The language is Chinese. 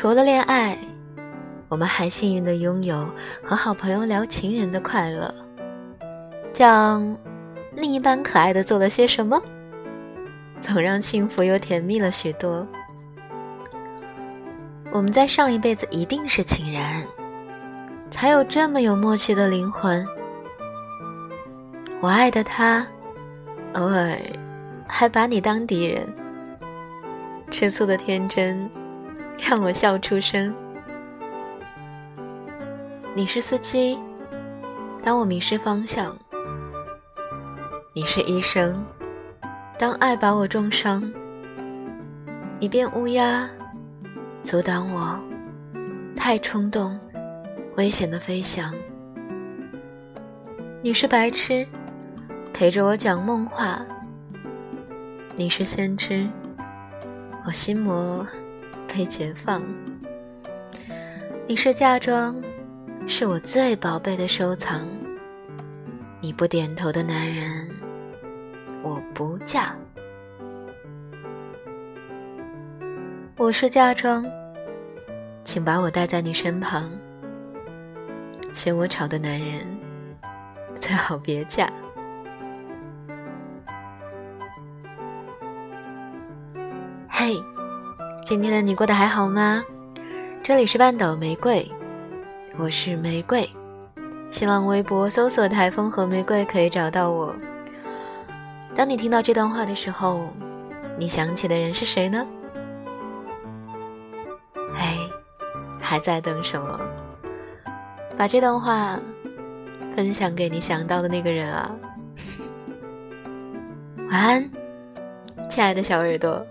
除了恋爱，我们还幸运的拥有和好朋友聊情人的快乐，讲另一半可爱的做了些什么，总让幸福又甜蜜了许多。我们在上一辈子一定是情人，才有这么有默契的灵魂。我爱的他，偶尔还把你当敌人，吃醋的天真让我笑出声。你是司机，当我迷失方向；你是医生，当爱把我重伤。你变乌鸦，阻挡我太冲动、危险的飞翔。你是白痴。陪着我讲梦话，你是先知，我心魔被解放。你是嫁妆，是我最宝贝的收藏。你不点头的男人，我不嫁。我是嫁妆，请把我带在你身旁。嫌我吵的男人，最好别嫁。嘿，今天的你过得还好吗？这里是半岛玫瑰，我是玫瑰。新浪微博搜索“台风和玫瑰”可以找到我。当你听到这段话的时候，你想起的人是谁呢？哎，还在等什么？把这段话分享给你想到的那个人啊！晚安，亲爱的小耳朵。